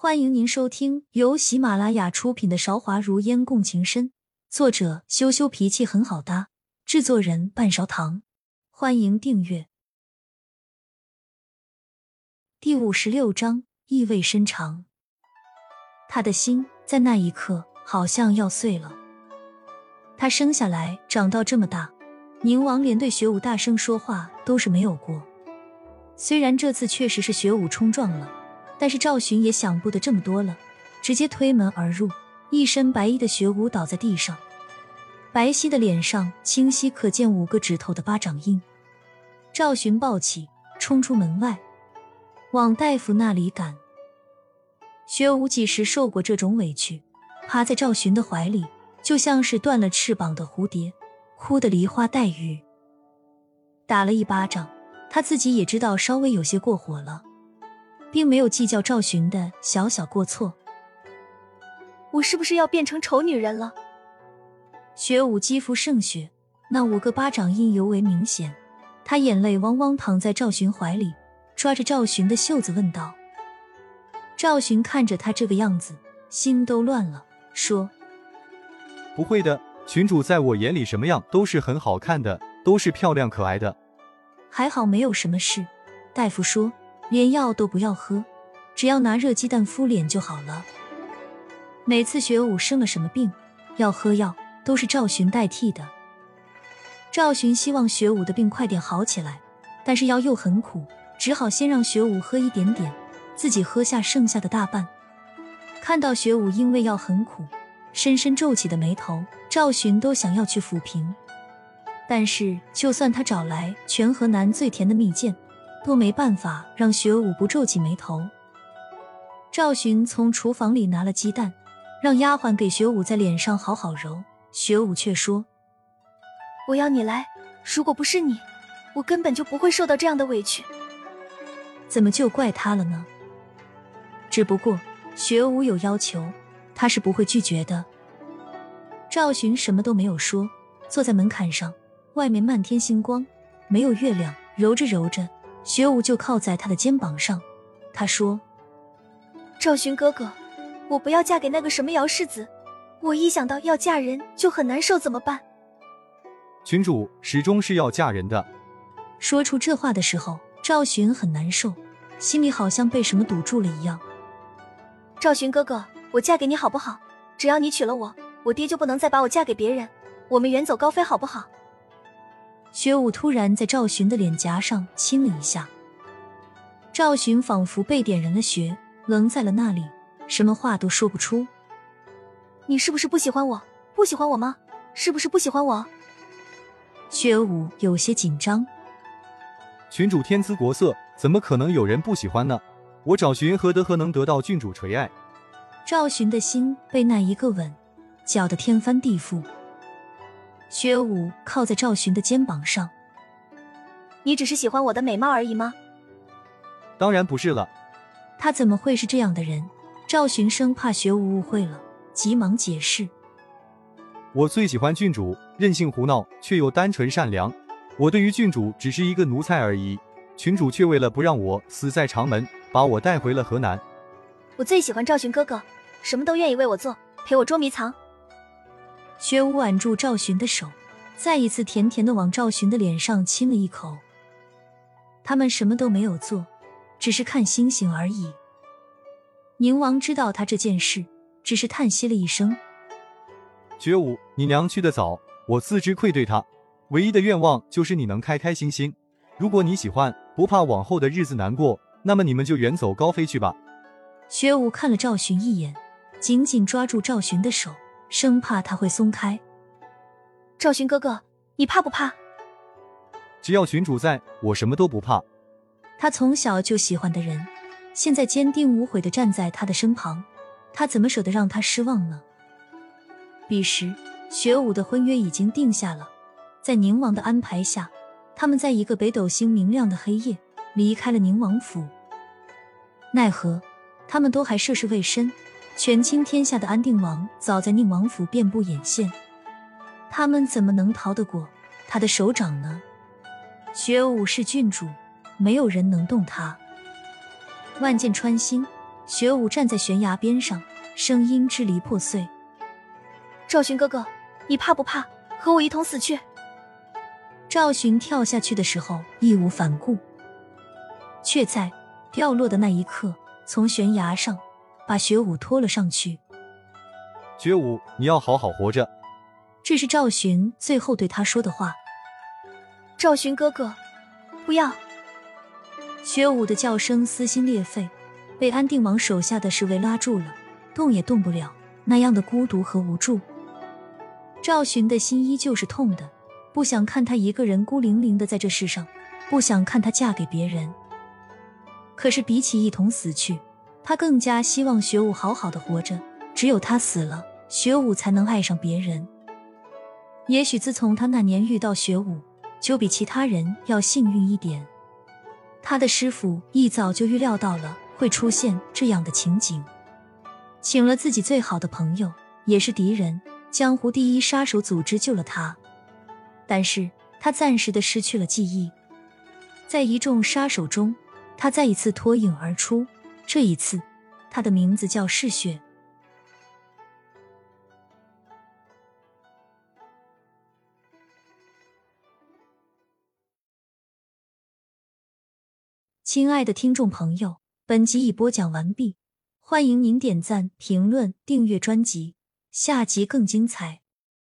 欢迎您收听由喜马拉雅出品的《韶华如烟共情深》，作者羞羞脾气很好搭，制作人半勺糖。欢迎订阅。第五十六章意味深长。他的心在那一刻好像要碎了。他生下来长到这么大，宁王连对学武大声说话都是没有过。虽然这次确实是学武冲撞了。但是赵寻也想不得这么多了，直接推门而入，一身白衣的学武倒在地上，白皙的脸上清晰可见五个指头的巴掌印。赵寻抱起，冲出门外，往大夫那里赶。学武几时受过这种委屈，趴在赵寻的怀里，就像是断了翅膀的蝴蝶，哭得梨花带雨。打了一巴掌，他自己也知道稍微有些过火了。并没有计较赵寻的小小过错。我是不是要变成丑女人了？雪舞肌肤胜雪，那五个巴掌印尤为明显。他眼泪汪汪躺在赵寻怀里，抓着赵寻的袖子问道：“赵寻看着他这个样子，心都乱了，说：‘不会的，群主在我眼里什么样都是很好看的，都是漂亮可爱的。’还好没有什么事。”大夫说。连药都不要喝，只要拿热鸡蛋敷脸就好了。每次学武生了什么病，要喝药都是赵寻代替的。赵寻希望学武的病快点好起来，但是药又很苦，只好先让学武喝一点点，自己喝下剩下的大半。看到学武因为药很苦，深深皱起的眉头，赵寻都想要去抚平。但是就算他找来全河南最甜的蜜饯。都没办法让学武不皱起眉头。赵寻从厨房里拿了鸡蛋，让丫鬟给学武在脸上好好揉。学武却说：“我要你来，如果不是你，我根本就不会受到这样的委屈。怎么就怪他了呢？只不过学武有要求，他是不会拒绝的。”赵寻什么都没有说，坐在门槛上，外面漫天星光，没有月亮，揉着揉着。学武就靠在他的肩膀上，他说：“赵寻哥哥，我不要嫁给那个什么姚世子，我一想到要嫁人就很难受，怎么办？”群主始终是要嫁人的。说出这话的时候，赵寻很难受，心里好像被什么堵住了一样。赵寻哥哥，我嫁给你好不好？只要你娶了我，我爹就不能再把我嫁给别人，我们远走高飞好不好？学武突然在赵寻的脸颊上亲了一下，赵寻仿佛被点燃了穴，愣在了那里，什么话都说不出。你是不是不喜欢我？不喜欢我吗？是不是不喜欢我？学武有些紧张。群主天姿国色，怎么可能有人不喜欢呢？我找寻何德何能得到郡主垂爱？赵寻的心被那一个吻搅得天翻地覆。学武靠在赵寻的肩膀上，你只是喜欢我的美貌而已吗？当然不是了。他怎么会是这样的人？赵寻生怕学武误会了，急忙解释：“我最喜欢郡主，任性胡闹却又单纯善良。我对于郡主只是一个奴才而已，群主却为了不让我死在长门，把我带回了河南。我最喜欢赵寻哥哥，什么都愿意为我做，陪我捉迷藏。”学武挽住赵寻的手，再一次甜甜的往赵寻的脸上亲了一口。他们什么都没有做，只是看星星而已。宁王知道他这件事，只是叹息了一声：“学武，你娘去的早，我自知愧对他，唯一的愿望就是你能开开心心。如果你喜欢，不怕往后的日子难过，那么你们就远走高飞去吧。”薛武看了赵寻一眼，紧紧抓住赵寻的手。生怕他会松开。赵寻哥哥，你怕不怕？只要群主在，我什么都不怕。他从小就喜欢的人，现在坚定无悔的站在他的身旁，他怎么舍得让他失望呢？彼时，学武的婚约已经定下了，在宁王的安排下，他们在一个北斗星明亮的黑夜离开了宁王府。奈何，他们都还涉世未深。权倾天下的安定王早在宁王府遍布眼线，他们怎么能逃得过他的手掌呢？雪武是郡主，没有人能动他。万箭穿心，雪武站在悬崖边上，声音支离破碎：“赵寻哥哥，你怕不怕和我一同死去？”赵寻跳下去的时候义无反顾，却在掉落的那一刻，从悬崖上把学武拖了上去。学武，你要好好活着。这是赵寻最后对他说的话。赵寻哥哥，不要！学武的叫声撕心裂肺。被安定王手下的侍卫拉住了，动也动不了，那样的孤独和无助。赵寻的心依旧是痛的，不想看他一个人孤零零的在这世上，不想看他嫁给别人。可是比起一同死去，他更加希望学武好好的活着。只有他死了，学武才能爱上别人。也许自从他那年遇到学武，就比其他人要幸运一点。他的师傅一早就预料到了。会出现这样的情景，请了自己最好的朋友，也是敌人，江湖第一杀手组织救了他，但是他暂时的失去了记忆，在一众杀手中，他再一次脱颖而出，这一次，他的名字叫嗜血。亲爱的听众朋友。本集已播讲完毕，欢迎您点赞、评论、订阅专辑，下集更精彩。